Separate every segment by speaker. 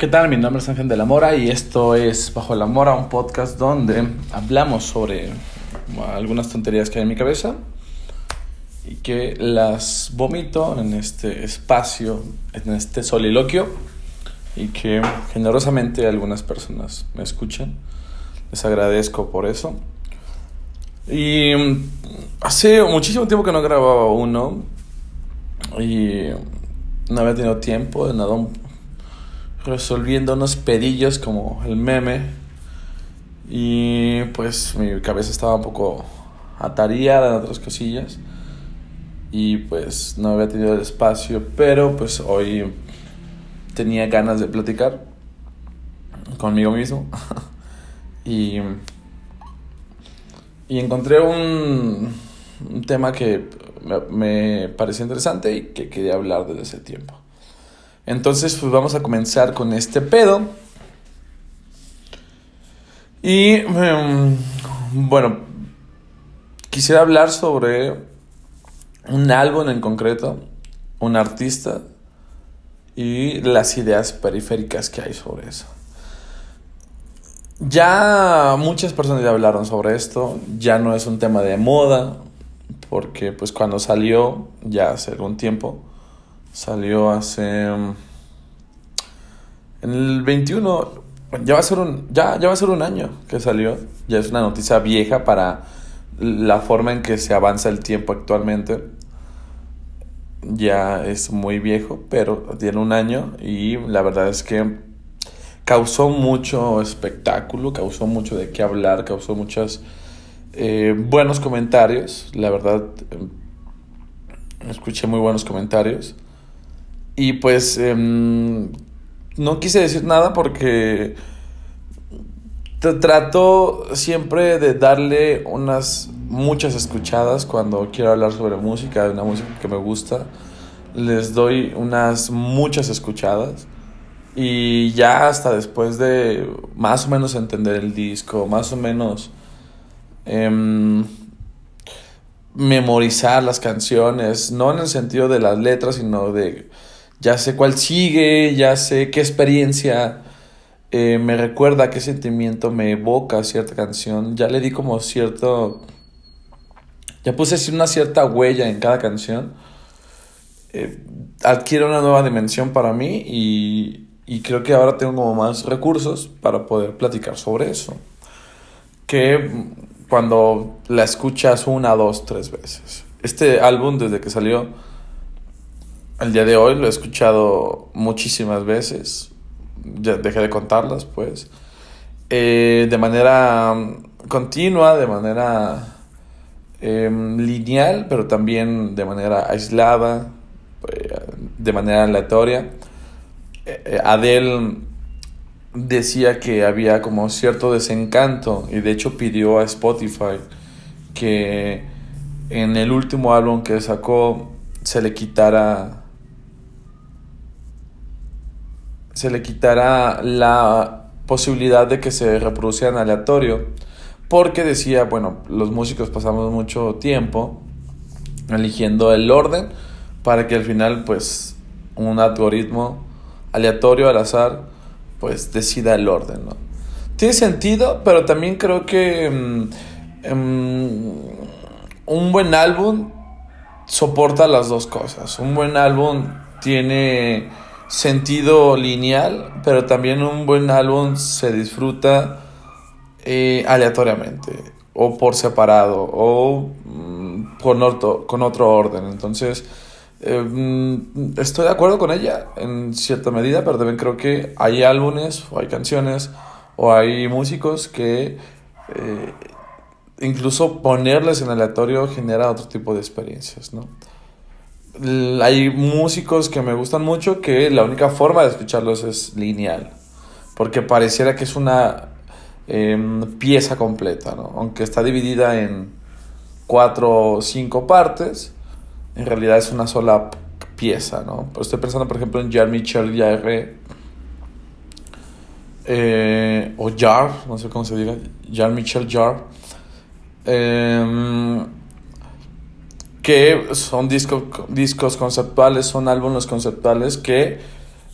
Speaker 1: ¿Qué tal? Mi nombre es Ángel de la Mora y esto es Bajo la Mora, un podcast donde hablamos sobre algunas tonterías que hay en mi cabeza y que las vomito en este espacio, en este soliloquio y que generosamente algunas personas me escuchan. Les agradezco por eso. Y mm, hace muchísimo tiempo que no grababa uno y no había tenido tiempo de nada resolviendo unos pedillos como el meme. Y pues mi cabeza estaba un poco atareada en otras cosillas. Y pues no había tenido el espacio pero pues hoy tenía ganas de platicar conmigo mismo. Y, y encontré un, un tema que me, me pareció interesante y que quería hablar desde ese tiempo entonces, pues vamos a comenzar con este pedo. Y em, bueno, quisiera hablar sobre un álbum en concreto, un artista y las ideas periféricas que hay sobre eso. Ya muchas personas ya hablaron sobre esto, ya no es un tema de moda, porque pues cuando salió, ya hace algún tiempo, Salió hace. En el 21. Ya va, a ser un, ya, ya va a ser un año que salió. Ya es una noticia vieja para la forma en que se avanza el tiempo actualmente. Ya es muy viejo, pero tiene un año y la verdad es que causó mucho espectáculo, causó mucho de qué hablar, causó muchos eh, buenos comentarios. La verdad, em, escuché muy buenos comentarios. Y pues em, no quise decir nada porque trato siempre de darle unas muchas escuchadas cuando quiero hablar sobre música, de una música que me gusta. Les doy unas muchas escuchadas. Y ya hasta después de más o menos entender el disco, más o menos em, memorizar las canciones, no en el sentido de las letras, sino de ya sé cuál sigue, ya sé qué experiencia eh, me recuerda, qué sentimiento me evoca cierta canción, ya le di como cierto, ya puse así una cierta huella en cada canción, eh, adquiere una nueva dimensión para mí y, y creo que ahora tengo como más recursos para poder platicar sobre eso, que cuando la escuchas una, dos, tres veces. Este álbum desde que salió el día de hoy lo he escuchado muchísimas veces. Ya dejé de contarlas, pues. Eh, de manera continua, de manera em, lineal, pero también de manera aislada, eh, de manera aleatoria. Eh, Adele decía que había como cierto desencanto y de hecho pidió a Spotify que en el último álbum que sacó se le quitara se le quitará la posibilidad de que se reproduzca en aleatorio, porque decía, bueno, los músicos pasamos mucho tiempo eligiendo el orden para que al final pues un algoritmo aleatorio al azar pues decida el orden, ¿no? Tiene sentido, pero también creo que mm, mm, un buen álbum soporta las dos cosas. Un buen álbum tiene sentido lineal, pero también un buen álbum se disfruta eh, aleatoriamente o por separado o mm, con, otro, con otro orden. Entonces, eh, mm, estoy de acuerdo con ella en cierta medida, pero también creo que hay álbumes o hay canciones o hay músicos que eh, incluso ponerles en aleatorio genera otro tipo de experiencias, ¿no? Hay músicos que me gustan mucho que la única forma de escucharlos es lineal. Porque pareciera que es una em, pieza completa, ¿no? Aunque está dividida en cuatro o cinco partes, en realidad es una sola pieza, ¿no? estoy pensando, por ejemplo, en Jean-Michel Jarre, eh, o Jar, no sé cómo se diga, Jean-Michel Jarre. Eh, que son discos, conceptuales, son álbumes conceptuales que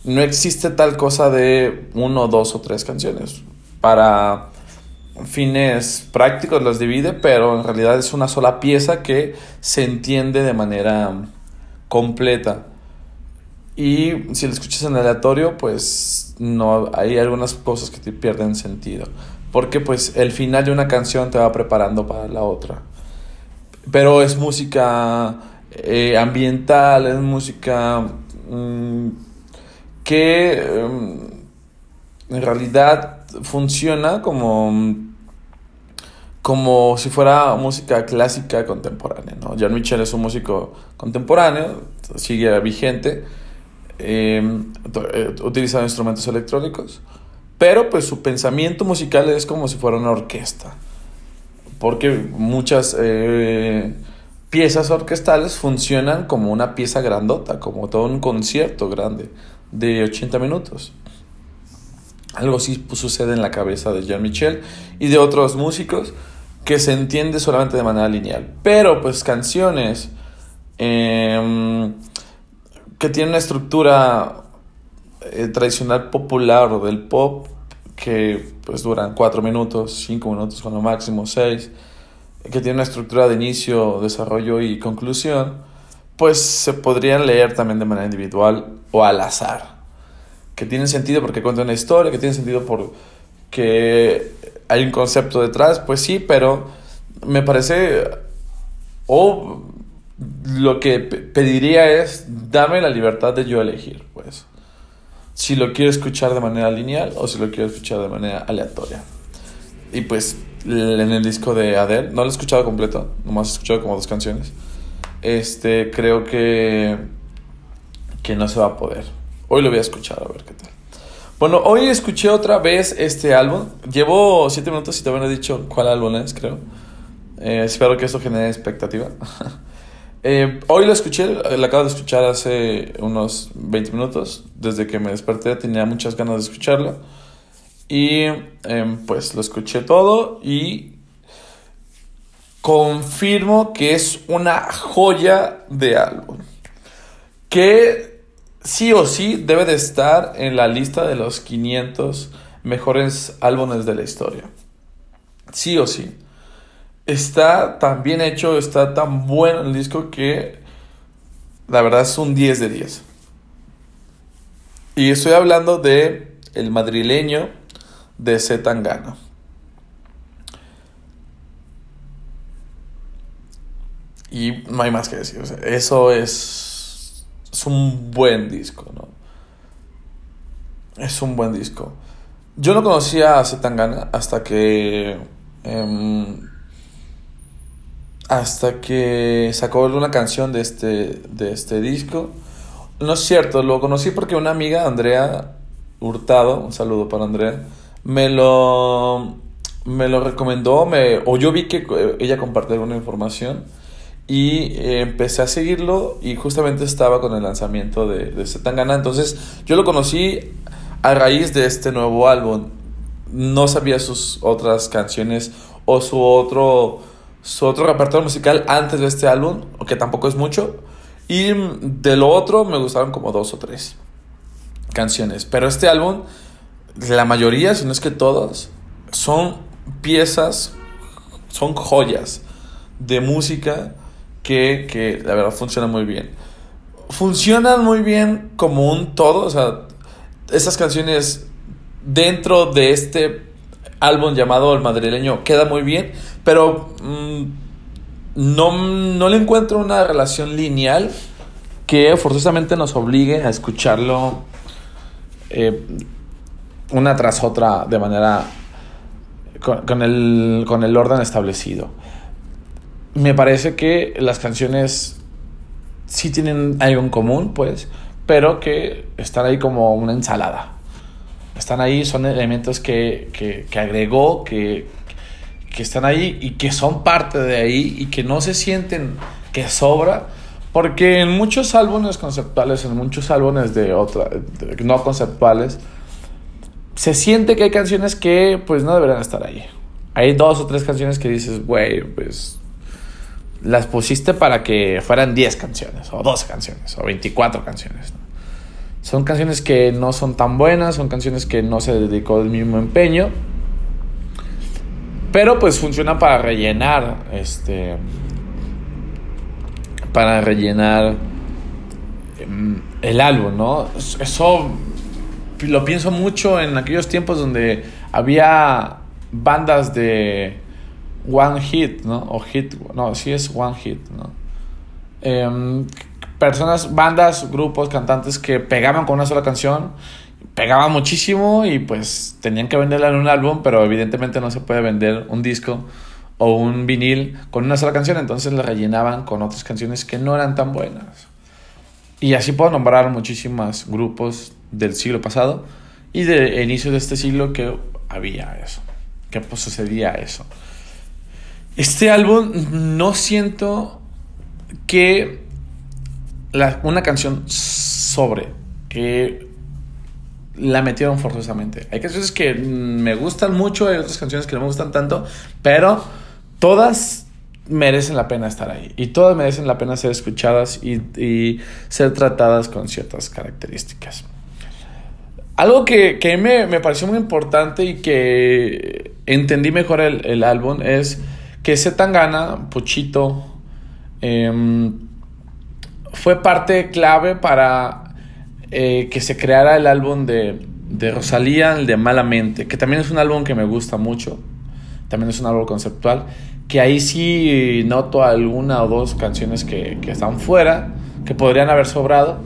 Speaker 1: no existe tal cosa de uno, dos o tres canciones. Para fines prácticos las divide, pero en realidad es una sola pieza que se entiende de manera completa. Y si la escuchas en aleatorio, pues no hay algunas cosas que te pierden sentido. Porque pues el final de una canción te va preparando para la otra. Pero es música eh, ambiental, es música mm, que em, en realidad funciona como, como si fuera música clásica contemporánea. ¿no? John Mitchell es un músico contemporáneo, sigue vigente, em, eh, utiliza instrumentos electrónicos, pero pues su pensamiento musical es como si fuera una orquesta porque muchas eh, piezas orquestales funcionan como una pieza grandota, como todo un concierto grande de 80 minutos. Algo así sucede en la cabeza de Jean Michel y de otros músicos que se entiende solamente de manera lineal. Pero pues canciones em, que tienen una estructura eh, tradicional popular o del pop que pues duran cuatro minutos, cinco minutos cuando máximo, seis, que tiene una estructura de inicio, desarrollo y conclusión, pues se podrían leer también de manera individual o al azar. Que tienen sentido porque cuentan una historia, que tienen sentido porque hay un concepto detrás, pues sí, pero me parece, o lo que pediría es, dame la libertad de yo elegir, pues si lo quiero escuchar de manera lineal o si lo quiero escuchar de manera aleatoria. Y pues en el disco de Adele, no lo he escuchado completo, nomás he escuchado como dos canciones. Este, creo que que no se va a poder. Hoy lo voy a escuchar a ver qué tal. Bueno, hoy escuché otra vez este álbum. Llevo siete minutos y todavía no dicho cuál álbum es, creo. Eh, espero que eso genere expectativa. Eh, hoy lo escuché, lo acabo de escuchar hace unos 20 minutos. Desde que me desperté tenía muchas ganas de escucharlo. Y em, pues lo escuché todo y confirmo que es una joya de álbum. Que sí o sí debe de estar en la lista de los 500 mejores álbumes de la historia. Sí o sí está tan bien hecho, está tan bueno el disco que la verdad es un 10 de 10. Y estoy hablando de el madrileño de Zetangana. Y no hay más que decir. eso es, es un buen disco, ¿no? Es un buen disco. Yo no conocía a Zetangana hasta que em, hasta que sacó una canción de este, de este disco. No es cierto, lo conocí porque una amiga, Andrea Hurtado, un saludo para Andrea, me lo, me lo recomendó, me, o yo vi que ella compartió alguna información y eh, empecé a seguirlo y justamente estaba con el lanzamiento de, de Zetangana, entonces yo lo conocí a raíz de este nuevo álbum. No sabía sus otras canciones o su otro su otro repertorio musical antes de este álbum, que tampoco es mucho. Y de lo otro me gustaron como dos o tres canciones. Pero este álbum, la mayoría, si no es que todas, son piezas, son joyas de música que, que la verdad funcionan muy bien. Funcionan muy bien como un todo, o sea, esas canciones dentro de este álbum llamado El Madrileño queda muy bien, pero mm, no, le encuentro una relación lineal que forzosamente nos obligue a escucharlo eh, una tras otra de manera con, el, con el orden establecido. Me parece que las canciones sí tienen algo en común, pues, pero que están ahí como una ensalada están ahí, son elementos que, que, agregó, que, que, están ahí y que son parte de ahí y que no se sienten que sobra. Porque en muchos álbumes conceptuales, en muchos álbumes de otra, no conceptuales, se siente que hay canciones que pues no deberían estar ahí. Hay dos o tres canciones que dices, güey, pues las pusiste para que fueran 10 canciones, o 12 canciones, o 24 canciones. Son canciones que no son tan buenas, son canciones que no se dedicó el mismo empeño. Pero pues funciona para rellenar, este, para rellenar em, el álbum, ¿no? Eso lo pienso mucho en aquellos tiempos donde había bandas de one hit, ¿no? O hit, no, sí es one hit, ¿no? Em, personas, bandas, grupos, cantantes que pegaban con una sola canción, pegaban muchísimo y pues tenían que venderla en un álbum, pero evidentemente no se puede vender un disco o un vinil con una sola canción, entonces la rellenaban con otras canciones que no eran tan buenas. Y así puedo nombrar muchísimos grupos del siglo pasado y de inicio de este siglo que había eso, que pues, sucedía eso. Este álbum no siento que una canción sobre, que la metieron forzosamente. Hay canciones que me gustan mucho, hay otras canciones que no me gustan tanto, pero todas merecen la pena estar ahí y todas merecen la pena ser escuchadas y, ser tratadas con ciertas características. Algo que, me, pareció muy importante y que entendí mejor el, álbum es que Zetangana, Puchito, em, fue parte clave para eh, que se creara el álbum de, de Rosalía, el de Malamente, que también es un álbum que me gusta mucho, también es un álbum conceptual que ahí sí noto alguna o dos canciones que, están fuera, que podrían haber sobrado,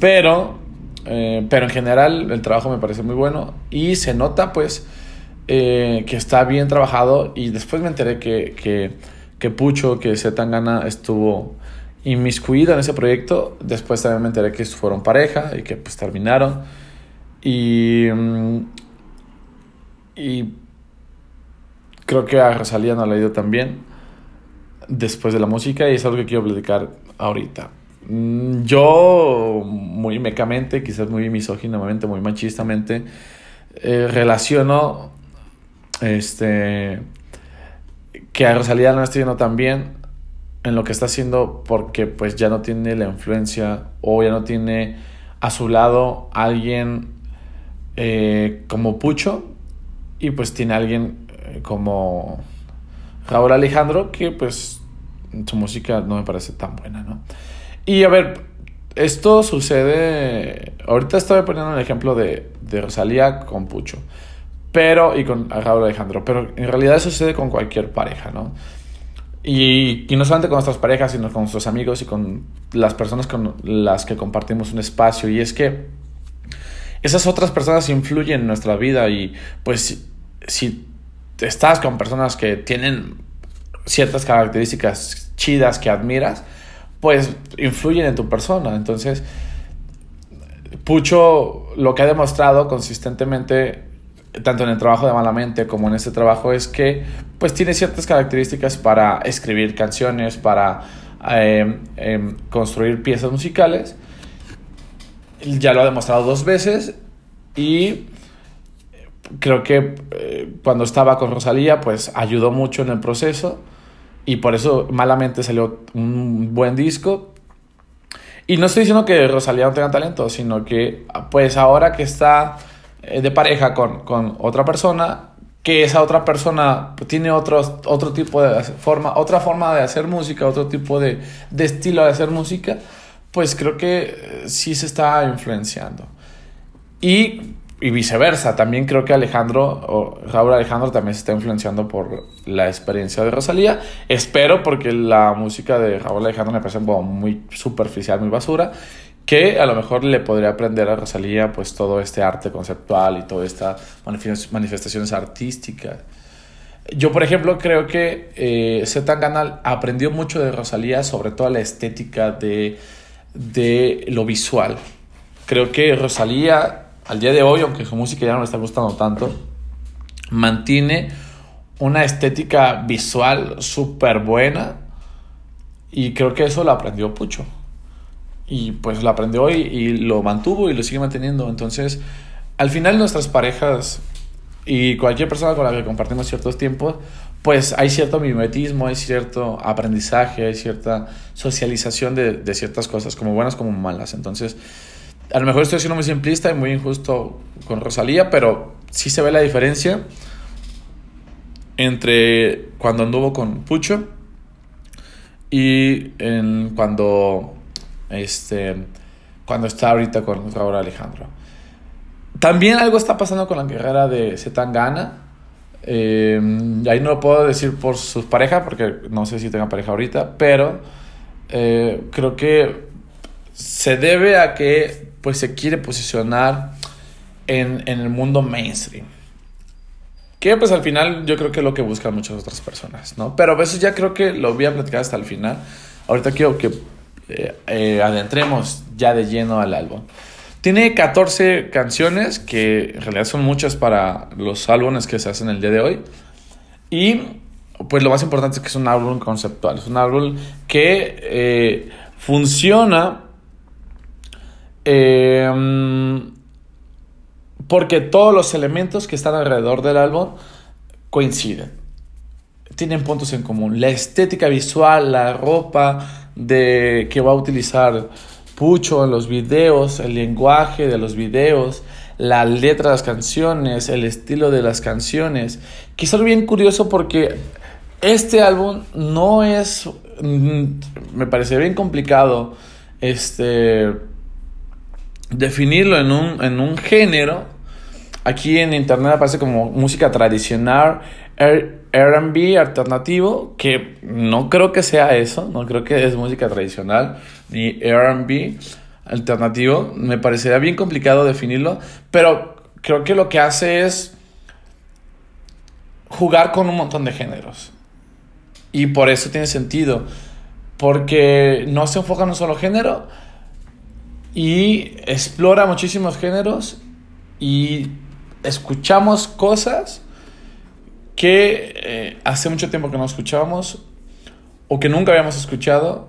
Speaker 1: pero, eh, pero en general el trabajo me parece muy bueno y se nota pues eh, que está bien trabajado y después me enteré que, que, que Pucho, que Zetangana estuvo inmiscuido en ese proyecto, después también me enteré que fueron pareja y que pues terminaron y... Mm, y creo que a Rosalía no le ha ido tan bien después de la música y es algo que quiero platicar ahorita. Mm, yo, muy mecamente, quizás muy misóginamente, muy machistamente, eh, relaciono este, que a Rosalía no está yendo tan bien en lo que está haciendo porque pues ya no tiene la influencia o ya no tiene a su lado alguien eh, como Pucho y pues tiene alguien como Raúl Alejandro, que pues su música no me parece tan buena, ¿no? Y a ver, esto sucede, ahorita estoy poniendo un ejemplo de, de Rosalía con Pucho, pero, y con Raúl Alejandro, pero en realidad sucede con cualquier pareja, ¿no? Y, no solamente con nuestras parejas, sino con nuestros amigos y con las personas con las que compartimos un espacio. Y es que esas otras personas influyen en nuestra vida y pues si estás con personas que tienen ciertas características chidas que admiras, pues influyen en tu persona. Entonces, Pucho lo que ha demostrado consistentemente, tanto en el trabajo de Malamente como en este trabajo, es que pues tiene ciertas características para escribir canciones, para em, em, construir piezas musicales. Ya lo ha demostrado dos veces y creo que eh, cuando estaba con Rosalía, pues ayudó mucho en el proceso y por eso malamente salió un buen disco. Y no estoy diciendo que Rosalía no tenga talento, sino que pues ahora que está eh, de pareja con, con otra persona, que esa otra persona tiene otro, otro tipo de forma, otra forma de hacer música, otro tipo de, de estilo de hacer música, pues creo que eh, sí se está influenciando. Y y viceversa. También creo que Alejandro, o Raúl Alejandro también se está influenciando por la experiencia de Rosalía. Espero porque la música de Raúl Alejandro me parece muy superficial, muy basura. Que a lo mejor le podría aprender a Rosalía pues todo este arte conceptual y todas estas manifestaciones artísticas. Yo, por ejemplo, creo que eh, Zetangana aprendió mucho de Rosalía, sobre todo la estética de, de lo visual. Creo que Rosalía al día de hoy, aunque su música ya no me está gustando tanto, mantiene una estética visual súper buena y creo que eso lo aprendió Pucho. Y pues lo aprendió y, y, lo mantuvo y lo sigue manteniendo. Entonces, al final nuestras parejas y cualquier persona con la que compartimos ciertos tiempos, pues hay cierto mimetismo, hay cierto aprendizaje, hay cierta socialización de, de ciertas cosas, como buenas como malas. Entonces, A lo mejor estoy siendo muy simplista y muy injusto con Rosalía, pero sí se ve la diferencia entre cuando anduvo con Pucho y en cuando este cuando está ahorita con Raúl Alejandro. También algo está pasando con la carrera de Zetangana. Eh, ahí no lo puedo decir por sus parejas, porque no sé si tenga pareja ahorita, pero eh, creo que se debe a que pues, se quiere posicionar en, en el mundo mainstream. Que pues al final yo creo que es lo que buscan muchas otras personas, ¿no? Pero eso ya creo que lo voy a platicar hasta el final. Ahorita quiero que eh, eh, adentremos ya de lleno al álbum. Tiene 14 canciones, que en realidad son muchas para los álbumes que se hacen el día de hoy. Y pues lo más importante es que es un álbum conceptual, es un álbum que eh, funciona porque todos los elementos que están alrededor del álbum coinciden. Tienen puntos en común. La estética visual, la ropa de, que va a utilizar Pucho en los videos, el lenguaje de los videos, la letra de las canciones, el estilo de las canciones. Que es algo bien curioso porque este álbum no es. Mm, me parece bien complicado. Este. Definirlo en un, en un género Aquí en internet aparece como música tradicional, RB alternativo, que no creo que sea eso, no creo que es música tradicional, ni RB alternativo. Me parecería bien complicado definirlo, pero creo que lo que hace es jugar con un montón de géneros. Y por eso tiene sentido, porque no se enfoca en un solo género y explora muchísimos géneros y escuchamos cosas que eh, hace mucho tiempo que no escuchábamos o que nunca habíamos escuchado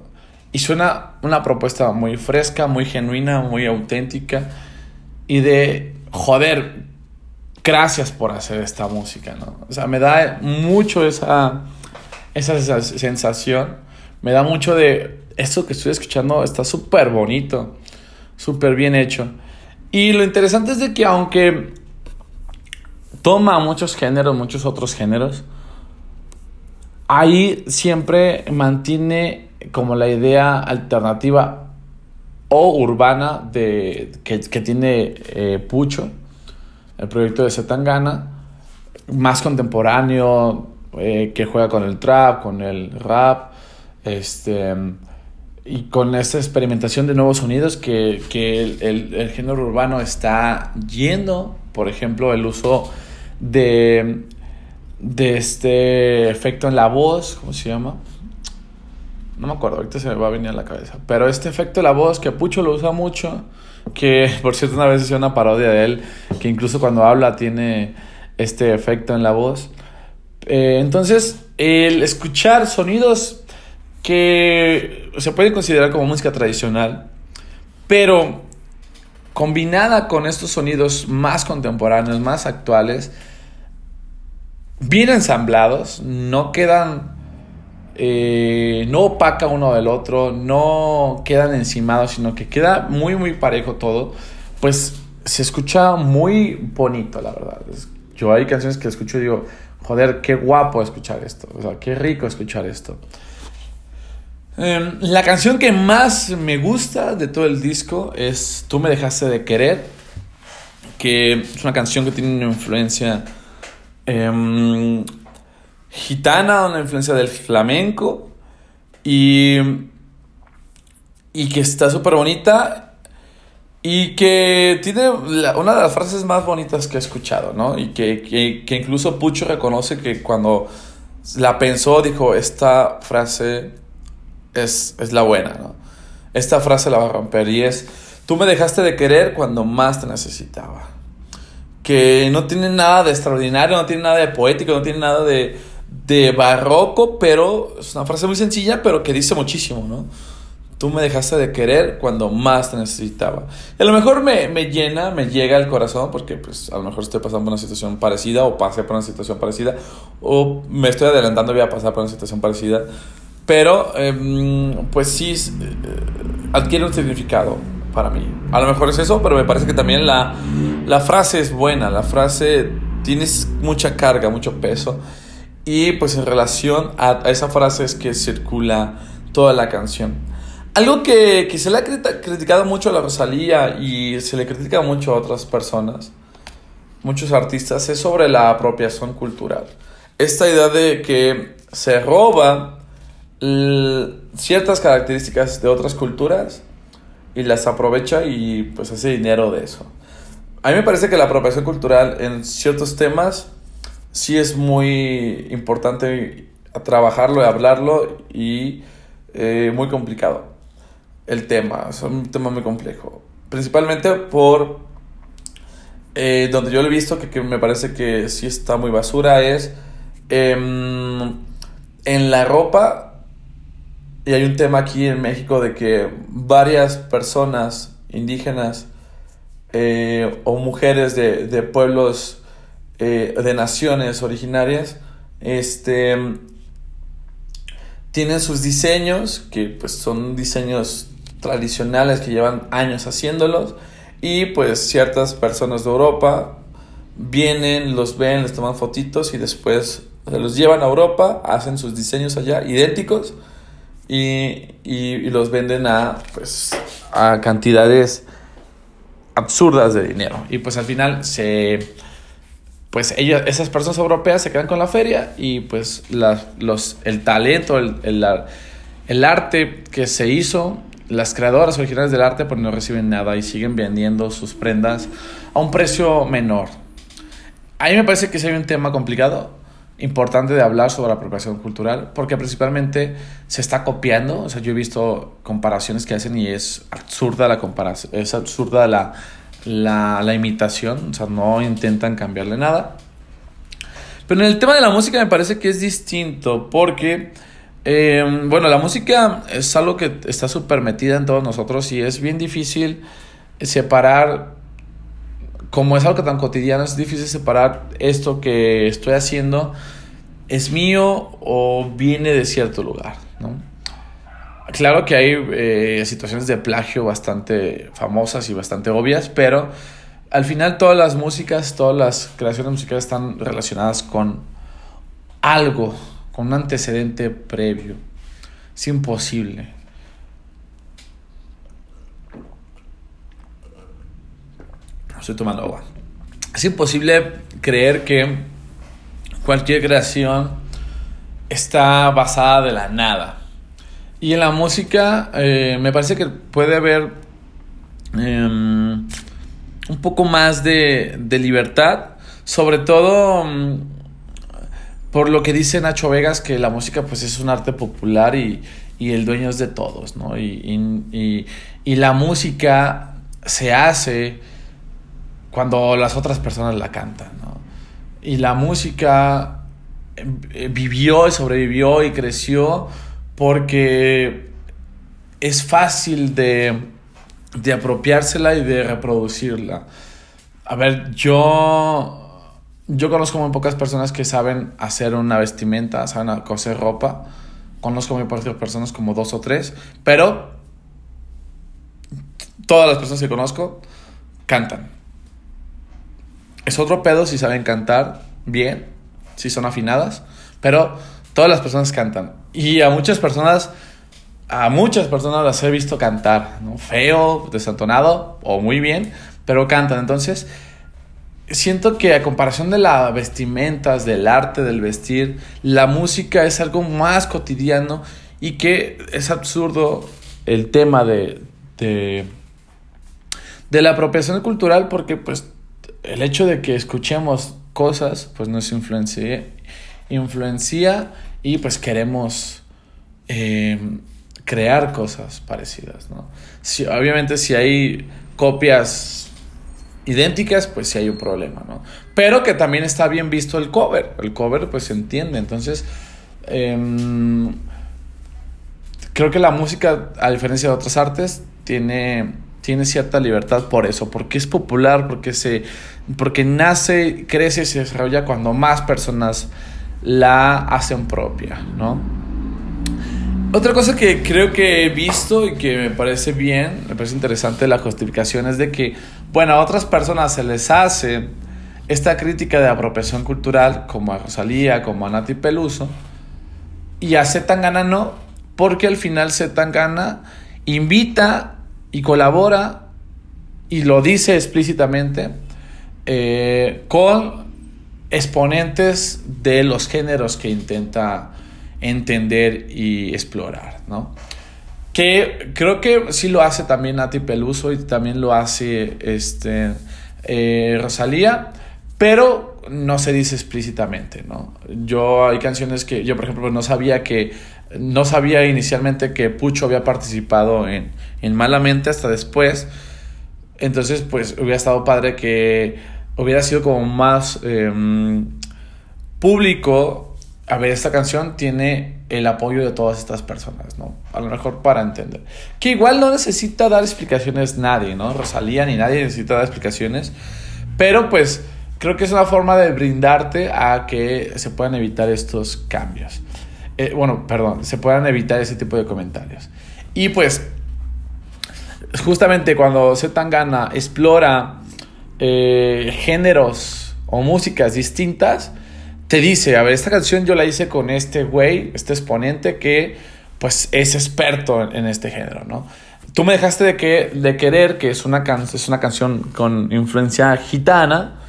Speaker 1: y suena una propuesta muy fresca, muy genuina, muy auténtica y de joder, gracias por hacer esta música, ¿no? O sea, me da mucho esa, esa sensación, me da mucho de esto que estoy escuchando está súper bonito, súper bien hecho. Y lo interesante es de que aunque toma muchos géneros, muchos otros géneros, ahí siempre mantiene como la idea alternativa o urbana de, que, tiene eh, Pucho, el proyecto de Zetangana, más contemporáneo, eh, que juega con el trap, con el rap, este, y con esta experimentación de nuevos sonidos que, el, el género urbano está yendo, por ejemplo, el uso de, de este efecto en la voz, ¿cómo se llama? No me acuerdo, ahorita se me va a venir a la cabeza. Pero este efecto en la voz que Pucho lo usa mucho, que por cierto una vez hice una parodia de él, que incluso cuando habla tiene este efecto en la voz. Eh, entonces, el escuchar sonidos que se pueden considerar como música tradicional, pero combinada con estos sonidos más contemporáneos, más actuales, bien ensamblados, no quedan, eh, no opaca uno del otro, no quedan encimados, sino que queda muy, muy parejo todo, pues se escucha muy bonito, la verdad. Yo hay canciones que escucho y digo, joder, qué guapo escuchar esto, o sea, qué rico escuchar esto. Em, la canción que más me gusta de todo el disco es Tú me dejaste de querer, que es una canción que tiene una influencia Em, gitana, una influencia del flamenco y, y que está súper bonita y que tiene una de las frases más bonitas que he escuchado, ¿no? Y que, que, incluso Pucho reconoce que cuando la pensó dijo, esta frase es, es la buena, ¿no? Esta frase la va a romper y es, tú me dejaste de querer cuando más te necesitaba que no tiene nada de extraordinario, no tiene nada de poético, no tiene nada de, de barroco, pero es una frase muy sencilla, pero que dice muchísimo, ¿no? Tú me dejaste de querer cuando más te necesitaba. A lo mejor me, me, llena, me llega al corazón, porque pues a lo mejor estoy pasando por una situación parecida, o pasé por una situación parecida, o me estoy adelantando voy a pasar por una situación parecida. Pero, em, pues sí, eh, adquiere un significado para mí. A lo mejor es eso, pero me parece que también la, la frase es buena, la frase tiene mucha carga, mucho peso. Y pues en relación a, esa frase es que circula toda la canción. Algo que, que se le ha criticado mucho a la Rosalía y se le critica mucho a otras personas, muchos artistas, es sobre la apropiación cultural. Esta idea de que se roba ciertas características de otras culturas y las aprovecha y pues hace dinero de eso. A mí me parece que la apropiación cultural en ciertos temas sí es muy importante trabajarlo y hablarlo y eh, muy complicado el tema, es un tema muy complejo. Principalmente por eh, donde yo lo he visto que, que, me parece que sí está muy basura es em, en la ropa y hay un tema aquí en México de que varias personas indígenas eh, o mujeres de, pueblos, eh, de naciones originarias, este, tienen sus diseños, que pues son diseños tradicionales que llevan años haciéndolos, y pues ciertas personas de Europa vienen, los ven, les toman fotitos y después los llevan a Europa, hacen sus diseños allá idénticos y, los venden a, pues, a cantidades absurdas de dinero. Y pues al final se pues ellas, esas personas europeas se quedan con la feria y pues los, el talento, el, el, arte que se hizo, las creadoras originales del arte pues no reciben nada y siguen vendiendo sus prendas a un precio menor. A mí me parece que sí hay un tema complicado importante de hablar sobre la apropiación cultural, porque principalmente se está copiando, o sea, yo he visto comparaciones que hacen y es absurda la comparación, es absurda la, la, imitación, o sea, no intentan cambiarle nada. Pero en el tema de la música me parece que es distinto, porque, eh, bueno, la música es algo que está súper metida en todos nosotros y es bien difícil separar como es algo tan cotidiano, es difícil separar esto que estoy haciendo, es mío o viene de cierto lugar, ¿no? Claro que hay eh, situaciones de plagio bastante famosas y bastante obvias, pero al final todas las músicas, todas las creaciones musicales están relacionadas con algo, con un antecedente previo. Es imposible. Estoy tomando agua. Es imposible creer que cualquier creación está basada de la nada. Y en la música eh, me parece que puede haber em, un poco más de, libertad, sobre todo mm, por lo que dice Nacho Vegas, que la música pues es un arte popular y, el dueño es de todos, ¿no? y la música se hace cuando las otras personas la cantan, ¿no? Y la música eh, vivió y sobrevivió y creció porque es fácil de, de apropiársela y de reproducirla. A ver, yo yo conozco muy pocas personas que saben hacer una vestimenta, saben coser ropa. Conozco muy pocas personas, como dos o tres, pero todas las personas que conozco cantan. Es otro pedo si saben cantar bien, si son afinadas, pero todas las personas cantan. Y a muchas personas, a muchas personas las he visto cantar, ¿no? Feo, desantonado o muy bien, pero cantan. Entonces, siento que a comparación de las vestimentas, del arte, del vestir, la música es algo más cotidiano y que es absurdo el tema de, de, de la apropiación cultural porque pues el hecho de que escuchemos cosas, pues nos influencia, influencia y pues queremos em, crear cosas parecidas, ¿no? Si, obviamente si hay copias idénticas, pues sí hay un problema, ¿no? Pero que también está bien visto el cover, el cover pues se entiende, entonces em, creo que la música, a diferencia de otras artes, tiene tiene cierta libertad por eso, porque es popular, porque se porque nace, crece y se desarrolla cuando más personas la hacen propia, ¿no? Otra cosa que creo que he visto y que me parece bien, me parece interesante la justificación es de que, bueno, a otras personas se les hace esta crítica de apropiación cultural, como a Rosalía, como a Nati Peluso, y a Zetangana no, porque al final Zetangana invita y colabora, y lo dice explícitamente, eh, con exponentes de los géneros que intenta entender y explorar, ¿no? Que creo que sí lo hace también Nati Peluso y también lo hace este, eh, Rosalía, pero no se dice explícitamente, ¿no? Yo hay canciones que yo, por ejemplo, no sabía que, no sabía inicialmente que Pucho había participado en, en Malamente hasta después, entonces pues hubiera estado padre que hubiera sido como más em, público a ver, esta canción tiene el apoyo de todas estas personas, ¿no? A lo mejor para entender. Que igual no necesita dar explicaciones nadie, ¿no? Rosalía ni nadie necesita dar explicaciones. Pero pues creo que es una forma de brindarte a que se puedan evitar estos cambios. Eh, bueno, perdón, se puedan evitar ese tipo de comentarios. Y pues, justamente cuando Zetangana explora eh, géneros o músicas distintas, te dice, a ver, esta canción yo la hice con este güey, este exponente que pues es experto en, este género, ¿no? Tú me dejaste de, que, de querer, que es una, es una canción con influencia gitana,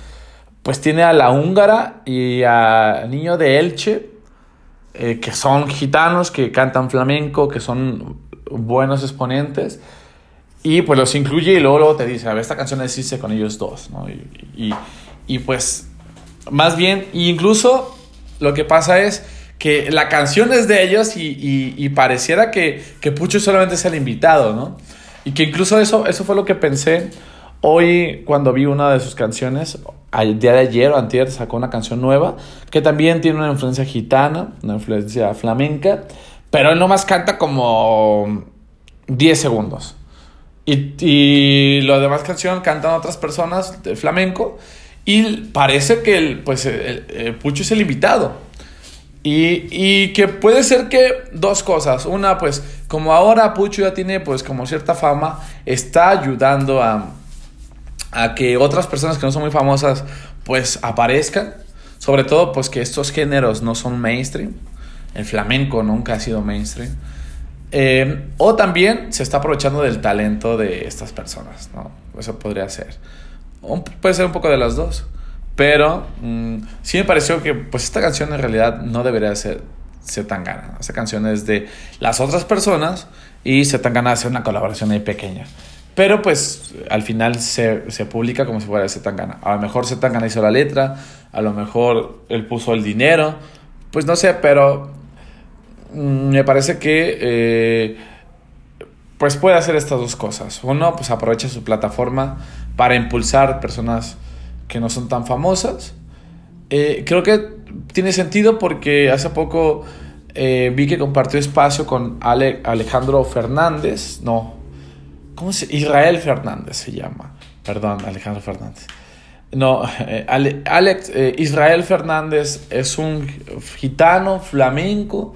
Speaker 1: pues tiene a la húngara y a Niño de Elche, eh, que son gitanos, que cantan flamenco, que son buenos exponentes, y pues los incluye y luego, te dice, a ver, esta canción la hice con ellos dos, ¿no? y, y pues más bien, incluso lo que pasa es que la canción es de ellos y, pareciera que, que, Pucho solamente es el invitado, ¿no? Y que incluso eso, eso fue lo que pensé hoy cuando vi una de sus canciones. El día de ayer o antier sacó una canción nueva que también tiene una influencia gitana, una influencia flamenca, pero él nomás canta como 10 segundos. Y, y lo demás canción cantan otras personas de flamenco y parece que el, pues, el, Pucho es el invitado. Y, y, que puede ser que dos cosas. Una, pues, como ahora Pucho ya tiene, pues, como cierta fama, está ayudando a, a que otras personas que no son muy famosas, pues, aparezcan. Sobre todo, pues, que estos géneros no son mainstream. El flamenco nunca ha sido mainstream. Eh, o también se está aprovechando del talento de estas personas, ¿no? Eso podría ser puede ser un poco de las dos. Pero mm, sí me pareció que pues esta canción en realidad no debería ser, ser tan. Esta canción es de las otras personas y se tan hacer una colaboración ahí pequeña. Pero pues al final se, se publica como si fuera de Zetangana. A lo mejor Zetangana hizo la letra, a lo mejor él puso el dinero, pues no sé, pero mm, me parece que eh, pues puede hacer estas dos cosas. Uno, pues aprovecha su plataforma para impulsar personas que no son tan famosas. Eh, creo que tiene sentido porque hace poco eh, vi que compartió espacio con Alejandro Fernández, no, ¿cómo se Israel Fernández se llama, perdón, Alejandro Fernández. No, eh, Alex, Israel Fernández es un gitano flamenco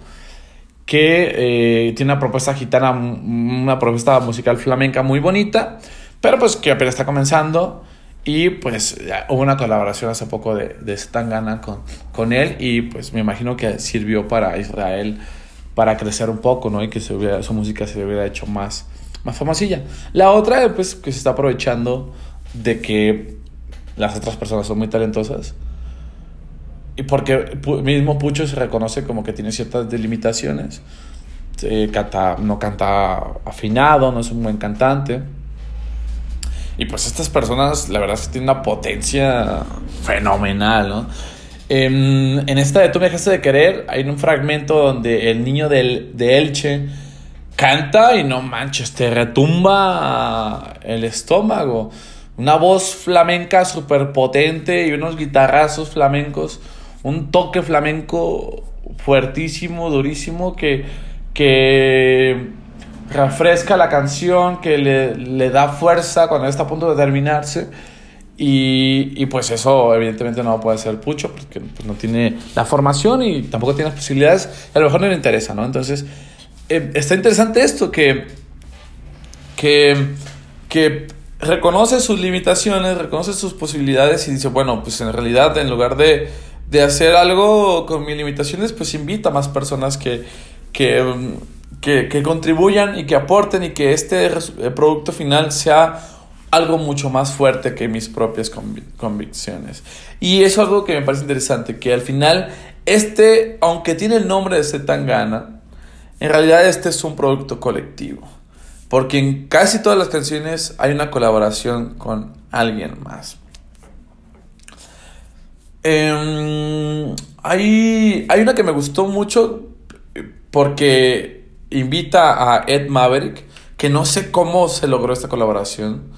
Speaker 1: que tiene una propuesta gitana, una propuesta musical flamenca muy bonita pero pues que apenas está comenzando. Y pues hubo una colaboración hace poco de, de Zetangana con, con él y pues me imagino que sirvió para Israel para crecer un poco, ¿no? Y que su música se hubiera hecho más, más famosilla. La otra, pues, que se está aprovechando de que las otras personas son muy talentosas. Y porque mismo Pucho se reconoce como que tiene ciertas delimitaciones. canta, no canta afinado, no es un buen cantante. Y pues estas personas, la verdad tienen una potencia fenomenal, ¿no? En, en, esta de Tú me dejaste de querer, hay un fragmento donde el niño de Elche canta y no manches, te retumba el estómago. Una voz flamenca súper potente y unos guitarrazos flamencos, un toque flamenco fuertísimo, durísimo, que, que refresca la canción, que le, da fuerza cuando está a punto de terminarse. Y, pues eso evidentemente no puede ser Pucho porque pues, no tiene la formación y tampoco tiene las posibilidades. a lo mejor no le interesa, ¿no? Entonces eh, está interesante esto, que, que, que reconoce sus limitaciones, reconoce sus posibilidades y dice, bueno, pues en realidad en lugar de, de hacer algo con mis limitaciones, pues invita a más personas que, que, que, que contribuyan y que aporten y que este producto final sea algo mucho más fuerte que mis propias convicciones. Y eso es algo que me parece interesante, que al final este, aunque tiene el nombre de Zetangana, en realidad este es un producto colectivo. Porque en casi todas las canciones hay una colaboración con alguien más. Em, hay, hay una que me gustó mucho porque invita a Ed Maverick, que no sé cómo se logró esta colaboración.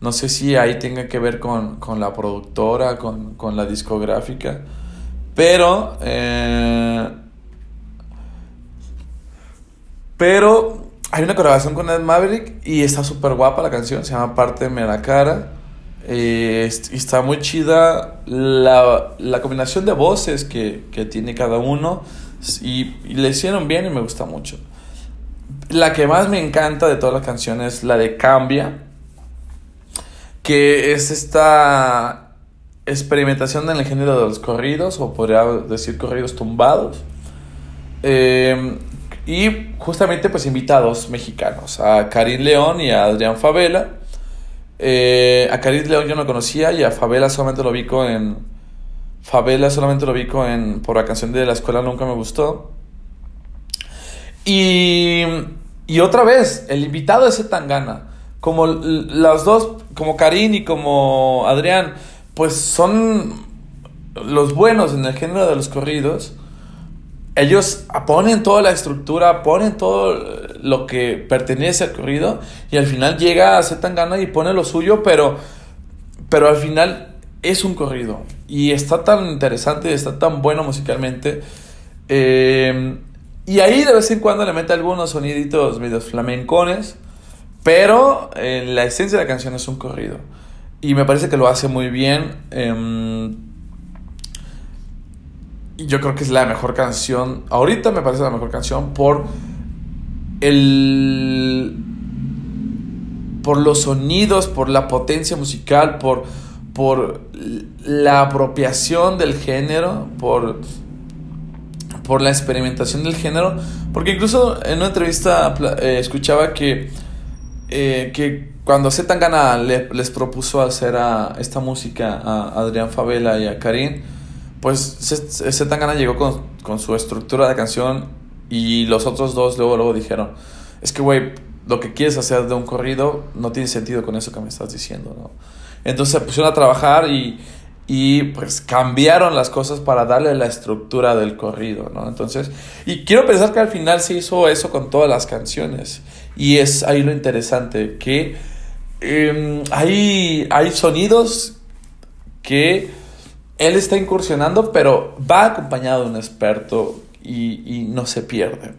Speaker 1: No sé si ahí tenga que ver con, la productora, con, con, la discográfica. Pero... Eh, pero hay una colaboración con Ed Maverick y está súper guapa la canción, se llama Parte de la cara. Eh, y está muy chida la, combinación de voces que, tiene cada uno y, le hicieron bien y me gusta mucho. La que más me encanta de todas las canciones es la de Cambia, que es esta experimentación en el género de los corridos, o podría decir corridos tumbados. Eh, y justamente pues invitados mexicanos, a Karim León y a Adrián Favela. Eh, a Karim León yo no conocía y a Favela solamente lo vi en... Favela solamente lo vi en... por la canción de La Escuela Nunca Me Gustó. Y, y otra vez, el invitado es Tangana. Como los dos, como Karim y como Adrián, pues son los buenos en el género de los corridos ellos ponen toda la estructura, ponen todo lo que pertenece al corrido y al final llega a Zetangana y pone lo suyo, pero, pero al final es un corrido y está tan interesante, está tan bueno musicalmente. Eh, y ahí de vez en cuando le mete algunos soniditos medios flamencones, pero eh, la esencia de la canción es un corrido. Y me parece que lo hace muy bien. Em, yo creo que es la mejor canción. Ahorita me parece la mejor canción por el. por los sonidos, por la potencia musical, por, por la apropiación del género, por, por la experimentación del género. Porque incluso en una entrevista eh, escuchaba que, eh, que cuando Zetangana le, les propuso hacer a esta música a Adrián Favela y a Karim pues ese Tangana llegó con, con, su estructura de canción y los otros dos luego, luego dijeron, es que, güey, lo que quieres hacer de un corrido no tiene sentido con eso que me estás diciendo, ¿no? Entonces se pusieron a trabajar y, y pues cambiaron las cosas para darle la estructura del corrido, ¿no? Entonces, y quiero pensar que al final se hizo eso con todas las canciones. Y es ahí lo interesante, que em, hay, hay sonidos que él está incursionando, pero va acompañado de un experto y, no se pierde.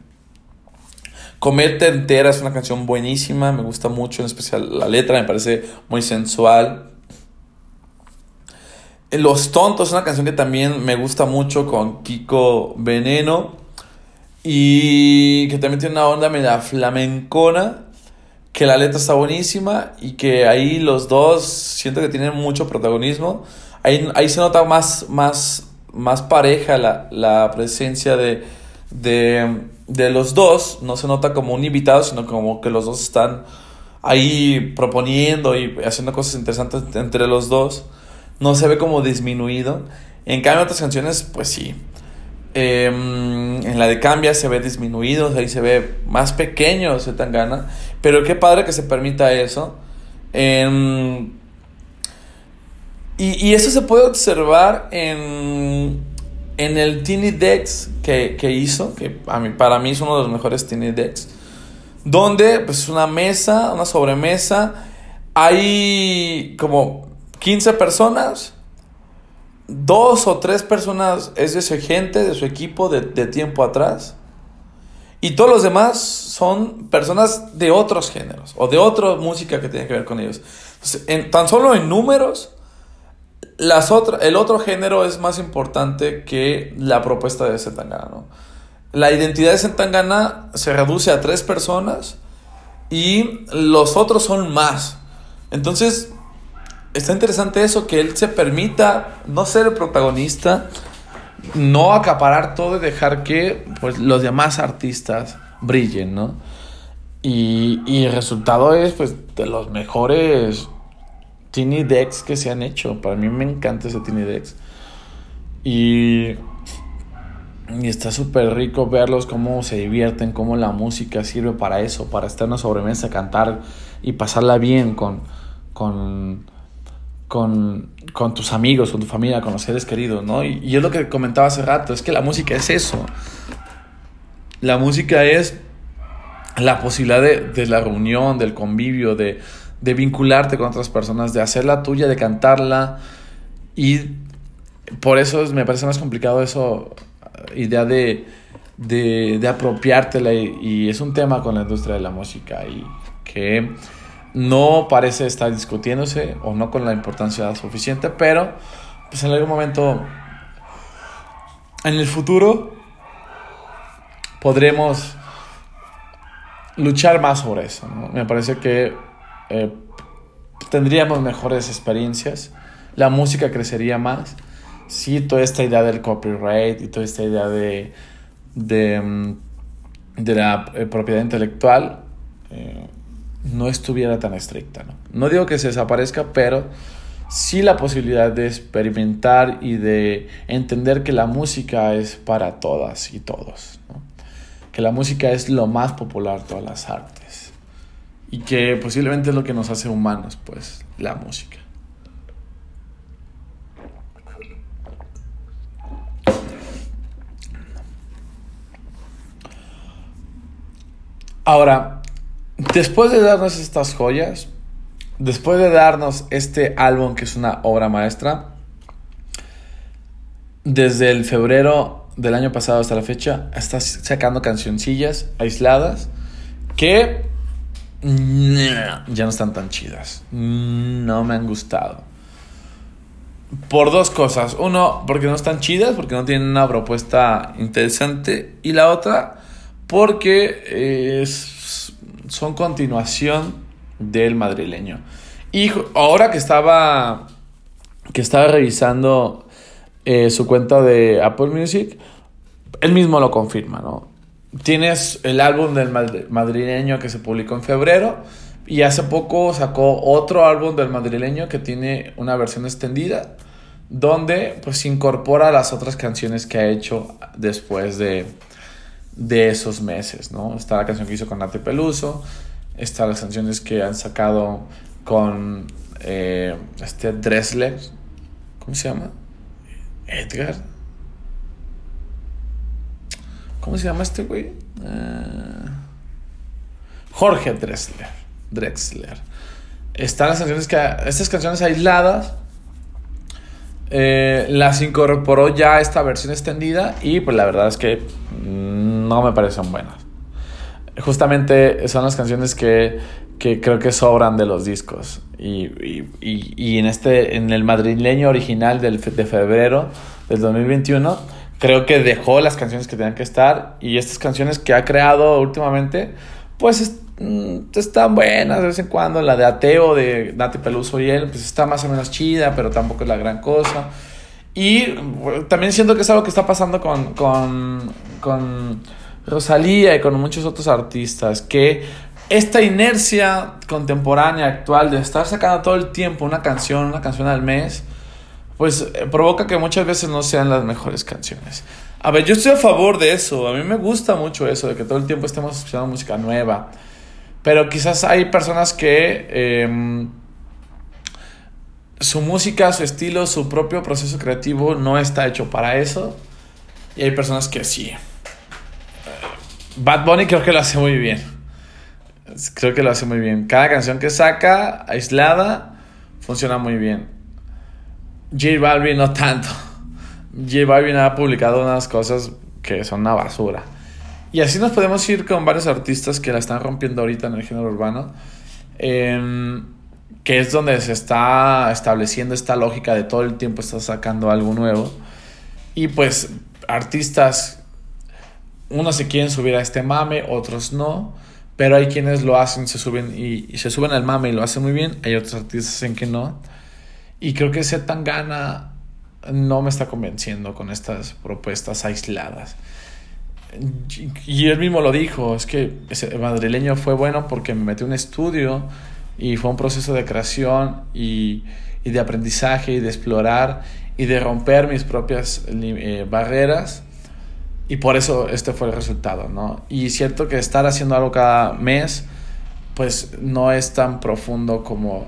Speaker 1: Comete entera es una canción buenísima, me gusta mucho, en especial la letra, me parece muy sensual. Los Tontos es una canción que también me gusta mucho con Kiko Veneno y que también tiene una onda media flamencona, que la letra está buenísima y que ahí los dos siento que tienen mucho protagonismo. Ahí, ahí se nota más, más, más pareja la, la presencia de, de, de, los dos. No se nota como un invitado, sino como que los dos están ahí proponiendo y haciendo cosas interesantes entre los dos. No se ve como disminuido. En cambio, otras canciones, pues sí. Em, en la de Cambia se ve disminuido, ahí se ve más pequeño se tan gana. Pero qué padre que se permita eso. En y, eso se puede observar en, en el Tiny Dex que, hizo, que a mí, para mí es uno de los mejores Tiny Decks, donde pues una mesa, una sobremesa, hay como 15 personas, dos o tres personas es de su gente, de su equipo de, tiempo atrás, y todos los demás son personas de otros géneros o de otra música que tiene que ver con ellos. en, tan solo en números las el otro género es más importante que la propuesta de Zetangana, ¿no? la identidad de Zetangana se reduce a tres personas y los otros son más. Entonces, está interesante eso, que él se permita no ser el protagonista, no acaparar todo y dejar que pues, los demás artistas brillen, ¿no? Y, y el resultado es pues de los mejores Tiny Decks que se han hecho. Para mí me encanta ese Tiny Decks. Y, y está súper rico verlos, cómo se divierten, cómo la música sirve para eso, para estar en una sobremesa, cantar y pasarla bien con, con, con, con tus amigos, con tu familia, con los seres queridos, ¿no? Y, y es lo que comentaba hace rato, es que la música es eso. La música es la posibilidad de, de la reunión, del convivio, de, de vincularte con otras personas, de hacerla tuya, de cantarla. Y por eso me parece más complicado eso, idea de, de, apropiártela. Y, es un tema con la industria de la música y que no parece estar discutiéndose o no con la importancia suficiente, pero pues en algún momento, en el futuro, podremos luchar más sobre eso. Me parece que eh, tendríamos mejores experiencias, la música crecería más. Si toda esta idea del copyright y toda esta idea de, de, mm, la eh, propiedad intelectual eh, no estuviera tan estricta. ¿no? no digo que se desaparezca, pero sí la posibilidad de experimentar y de entender que la música es para todas y todos. Que la música es lo más popular de todas las artes. Y que posiblemente es lo que nos hace humanos, pues, la música. Ahora, después de darnos estas joyas, después de darnos este álbum que es una obra maestra, desde el febrero del año pasado hasta la fecha, está sacando cancioncillas aisladas que ya no están tan chidas. No me han gustado. Por dos cosas. Uno, porque no están chidas, porque no tienen una propuesta interesante. Y la otra, porque es, son continuación del madrileño. Y ahora que estaba, que estaba revisando eh, su cuenta de Apple Music, él mismo lo confirma, ¿no? Tienes el álbum del madrileño que se publicó en febrero y hace poco sacó otro álbum del madrileño que tiene una versión extendida donde pues incorpora las otras canciones que ha hecho después de, de esos meses, ¿no? Está la canción que hizo con Nati Peluso, está las canciones que han sacado con eh, este Dressler, ¿cómo se llama? Edgar. ¿Cómo se llama este güey? Uh, Jorge Drexler. Drexler. Están las canciones que. Estas canciones aisladas. Eh, las incorporó ya esta versión extendida. Y pues la verdad es que no me parecen buenas. Justamente son las canciones que, que creo que sobran de los discos. Y, y, y, y en este. En el madrileño original del, de febrero del 2021 creo que dejó las canciones que tenían que estar y estas canciones que ha creado últimamente, pues es, mm, están buenas de vez en cuando. La de Ateo de Nati Peluso y él, pues está más o menos chida, pero tampoco es la gran cosa. Y también siento que es algo que está pasando con, con, con Rosalía y con muchos otros artistas, que esta inercia contemporánea actual de estar sacando todo el tiempo una canción, una canción al mes, pues eh, provoca que muchas veces no sean las mejores canciones. A ver, yo estoy a favor de eso, a mí me gusta mucho eso, de que todo el tiempo estemos escuchando música nueva, pero quizás hay personas que eh, su música, su estilo, su propio proceso creativo no está hecho para eso, y hay personas que sí. Bad Bunny creo que lo hace muy bien. Creo que lo hace muy bien. Cada canción que saca, aislada, funciona muy bien. J Balvin no tanto. J Balvin ha publicado unas cosas que son una basura. Y así nos podemos ir con varios artistas que la están rompiendo ahorita en el género urbano. Eh, que es donde se está estableciendo esta lógica de todo el tiempo está sacando algo nuevo. Y pues artistas unos se quieren subir a este mame, otros no. Pero hay quienes lo hacen, se suben y, se suben al mame y lo hacen muy bien. Hay otros artistas en que no. Y creo que ese gana no me está convenciendo con estas propuestas aisladas. Y él mismo lo dijo, es que ese madrileño fue bueno porque me metió un estudio y fue un proceso de creación y, y de aprendizaje y de explorar y de romper mis propias eh, barreras y por eso este fue el resultado, ¿no? Y cierto que estar haciendo algo cada mes pues no es tan profundo como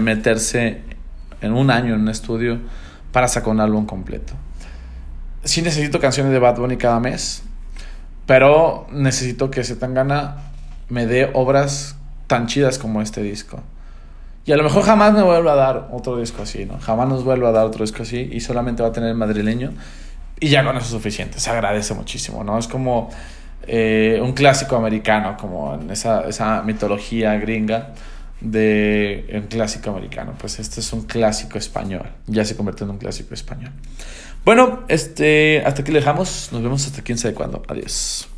Speaker 1: meterse en un año en un estudio para sacar un álbum completo. Sí necesito canciones de Bad Bunny cada mes, pero necesito que gana me dé obras tan chidas como este disco. Y a lo mejor jamás me vuelva a dar otro disco así, ¿no? Jamás nos vuelva a dar otro disco así y solamente va a tener el madrileño. Y ya con eso es suficiente, se agradece muchísimo, ¿no? Es como eh, un clásico americano, como en esa, esa mitología gringa de un clásico americano. Pues este es un clásico español, ya se convirtió en un clásico español. Bueno, este, hasta aquí le dejamos, nos vemos hasta quién sabe cuándo. Adiós.